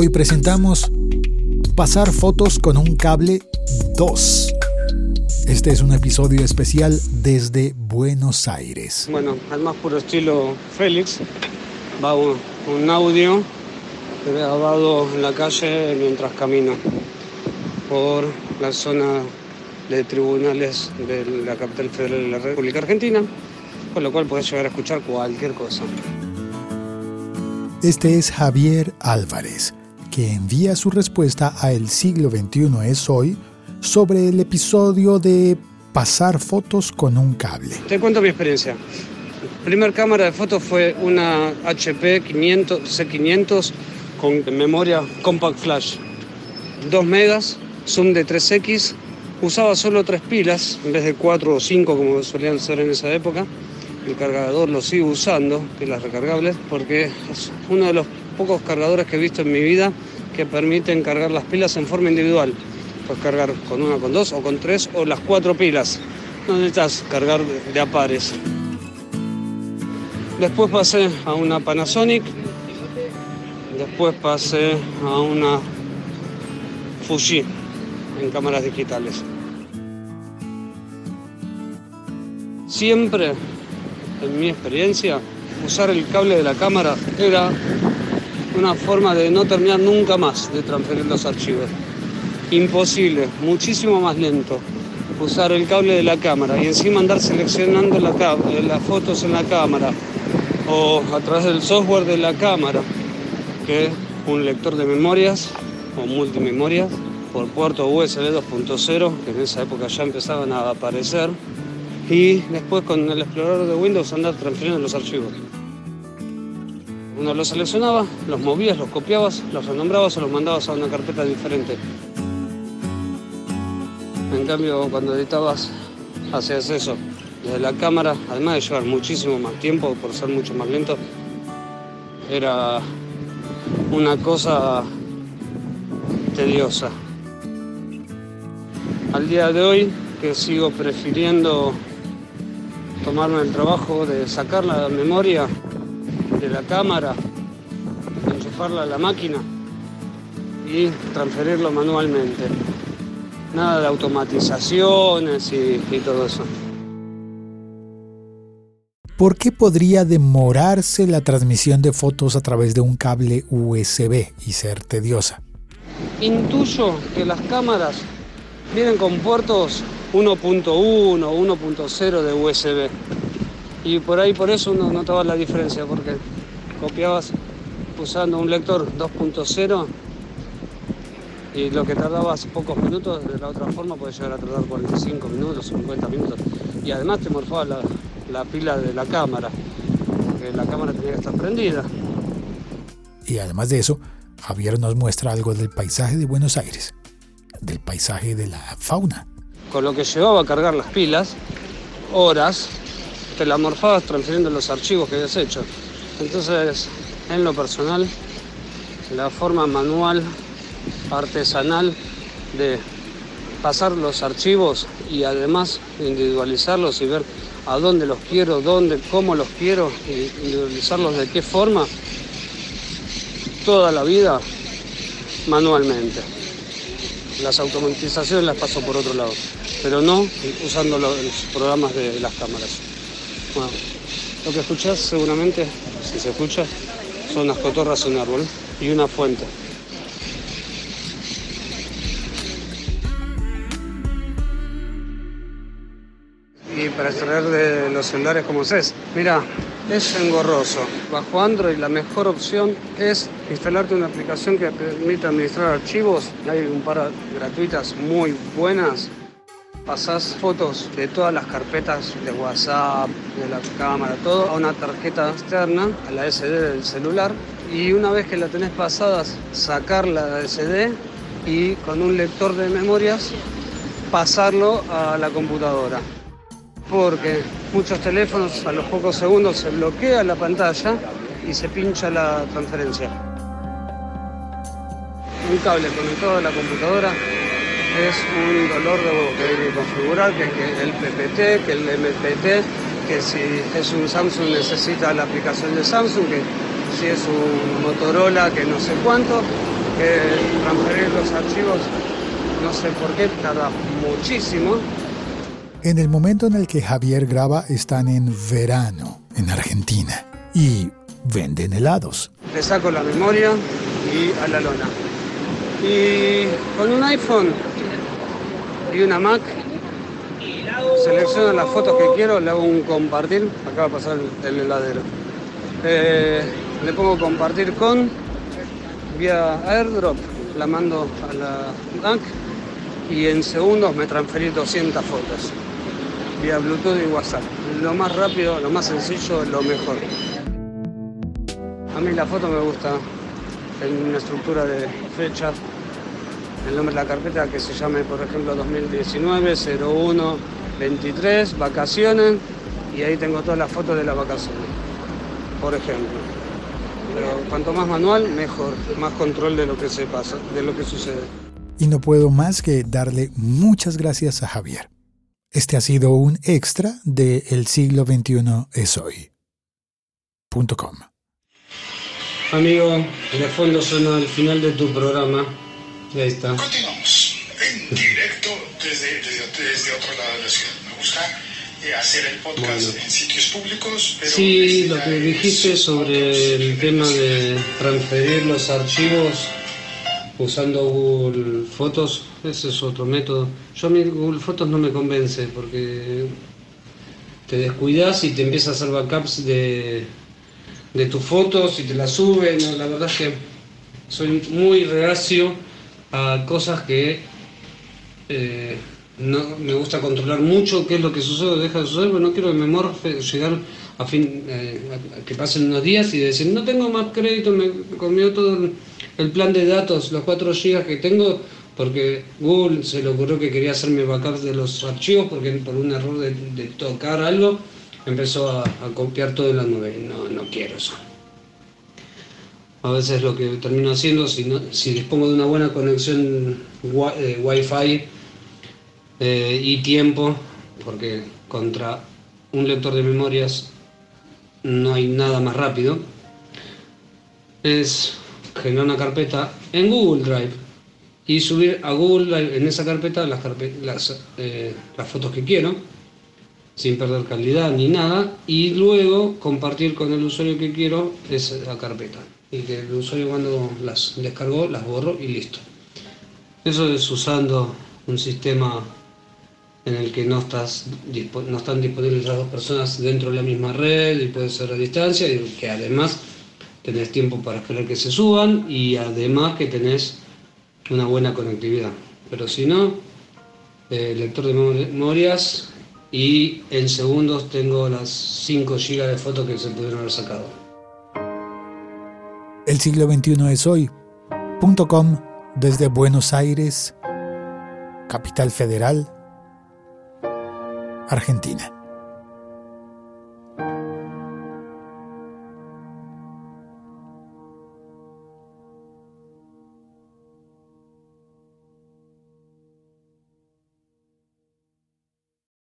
Hoy presentamos Pasar fotos con un cable 2. Este es un episodio especial desde Buenos Aires. Bueno, al más puro estilo Félix, va un, un audio grabado en la calle mientras camino por la zona de tribunales de la capital federal de la República Argentina, con lo cual puedes llegar a escuchar cualquier cosa. Este es Javier Álvarez, envía su respuesta a El siglo XXI es hoy sobre el episodio de pasar fotos con un cable. Te cuento mi experiencia. Primer cámara de fotos fue una HP 500, C500 con memoria Compact Flash, 2 megas, zoom de 3X, usaba solo tres pilas en vez de 4 o 5 como solían ser en esa época. El cargador lo sigo usando, pilas recargables, porque es uno de los pocos cargadores que he visto en mi vida que permiten cargar las pilas en forma individual. Puedes cargar con una, con dos o con tres o las cuatro pilas. No necesitas cargar de a pares. Después pasé a una Panasonic. Después pasé a una Fuji en cámaras digitales. Siempre, en mi experiencia, usar el cable de la cámara era una forma de no terminar nunca más de transferir los archivos. Imposible, muchísimo más lento usar el cable de la cámara y encima andar seleccionando la las fotos en la cámara o a través del software de la cámara, que un lector de memorias o multimemorias por puerto USB 2.0, que en esa época ya empezaban a aparecer, y después con el explorador de Windows andar transfiriendo los archivos. Uno los seleccionaba, los movías, los copiabas, los renombrabas o los mandabas a una carpeta diferente. En cambio, cuando editabas, hacías eso. Desde la cámara, además de llevar muchísimo más tiempo por ser mucho más lento, era una cosa tediosa. Al día de hoy, que sigo prefiriendo tomarme el trabajo de sacar la memoria de la cámara, enchufarla a la máquina y transferirlo manualmente. Nada de automatizaciones y, y todo eso. ¿Por qué podría demorarse la transmisión de fotos a través de un cable USB y ser tediosa? Intuyo que las cámaras vienen con puertos 1.1, 1.0 de USB. Y por ahí por eso uno notaba la diferencia, porque copiabas usando un lector 2.0 y lo que tardabas pocos minutos, de la otra forma puede llegar a tardar 45 minutos, 50 minutos. Y además te morfaba la, la pila de la cámara, porque la cámara tenía que estar prendida. Y además de eso, Javier nos muestra algo del paisaje de Buenos Aires, del paisaje de la fauna. Con lo que llevaba a cargar las pilas, horas, te la morfabas transfiriendo los archivos que habías hecho. Entonces, en lo personal, la forma manual, artesanal de pasar los archivos y además individualizarlos y ver a dónde los quiero, dónde, cómo los quiero, individualizarlos de qué forma, toda la vida manualmente. Las automatizaciones las paso por otro lado, pero no usando los programas de las cámaras. Lo que escuchás seguramente, si se escucha, son unas cotorras en un árbol y una fuente. Y para extraer de los celulares como es, mira, es engorroso. Bajo Android la mejor opción es instalarte una aplicación que permite administrar archivos. Hay un par gratuitas muy buenas. Pasás fotos de todas las carpetas de WhatsApp, de la cámara, todo a una tarjeta externa, a la SD del celular. Y una vez que la tenés pasadas, sacar la SD y con un lector de memorias pasarlo a la computadora porque muchos teléfonos a los pocos segundos se bloquea la pantalla y se pincha la transferencia. Un cable conectado a la computadora es un dolor de configurar, que, que el PPT, que el MPT, que si es un Samsung necesita la aplicación de Samsung, que si es un Motorola que no sé cuánto, que transferir los archivos, no sé por qué, tarda muchísimo. En el momento en el que Javier graba están en verano, en Argentina, y venden helados. Le saco la memoria y a la lona. Y con un iPhone y una Mac, selecciono las fotos que quiero, le hago un compartir, acá va a pasar el heladero. Eh, le pongo compartir con, vía airdrop, la mando a la Mac y en segundos me transferí 200 fotos vía Bluetooth y WhatsApp. Lo más rápido, lo más sencillo, lo mejor. A mí la foto me gusta en una estructura de fecha, el nombre de la carpeta que se llame, por ejemplo, 2019 01 23 vacaciones y ahí tengo todas las fotos de las vacaciones, por ejemplo. Pero cuanto más manual, mejor, más control de lo que se pasa, de lo que sucede. Y no puedo más que darle muchas gracias a Javier. Este ha sido un extra de El siglo XXI es hoy.com. Amigo, de fondo suena el final de tu programa. Y ahí está. Continuamos en directo desde, desde, desde otro lado de la ciudad. Me gusta eh, hacer el podcast Bueno. en sitios públicos, pero Sí, lo que dijiste sobre el tema de transferir los archivos usando Google Fotos, ese es otro método. Yo a mí Google Fotos no me convence porque te descuidas y te empieza a hacer backups de, de tus fotos y te las sube. No, la verdad es que soy muy reacio a cosas que eh, no me gusta controlar mucho qué es lo que sucede o deja de suceder, pero no quiero que me morfe, llegar a fin eh, a- que pasen unos días y decir no tengo más crédito, me comió todo el, plan de datos, los 4 GB que tengo, porque Google se le ocurrió que quería hacerme backups de los archivos, porque por un error de, tocar algo empezó a, a copiar todo en la nube. No, no quiero eso. A veces lo que termino haciendo, si, dispongo de una buena conexión eh, Wi-Fi eh, y tiempo, porque contra un lector de memorias no hay nada más rápido, es generar una carpeta en Google Drive y subir a Google Drive en esa carpeta las, eh, las fotos que quiero sin perder calidad ni nada, y luego compartir con el usuario que quiero esa carpeta. Y que el usuario cuando las descargó las borro y listo. Eso es usando un sistema en el que no, estás, no están disponibles las dos personas dentro de la misma red y puede ser a distancia, y que además tenés tiempo para esperar que se suban y además que tenés una buena conectividad. Pero si no, eh, lector de memori- memorias y en segundos tengo las 5 GB de fotos que se pudieron haber sacado. El siglo XXI es hoy.com desde Buenos Aires, capital federal, Argentina.